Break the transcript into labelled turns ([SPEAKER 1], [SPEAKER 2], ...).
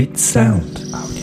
[SPEAKER 1] Bit Sound.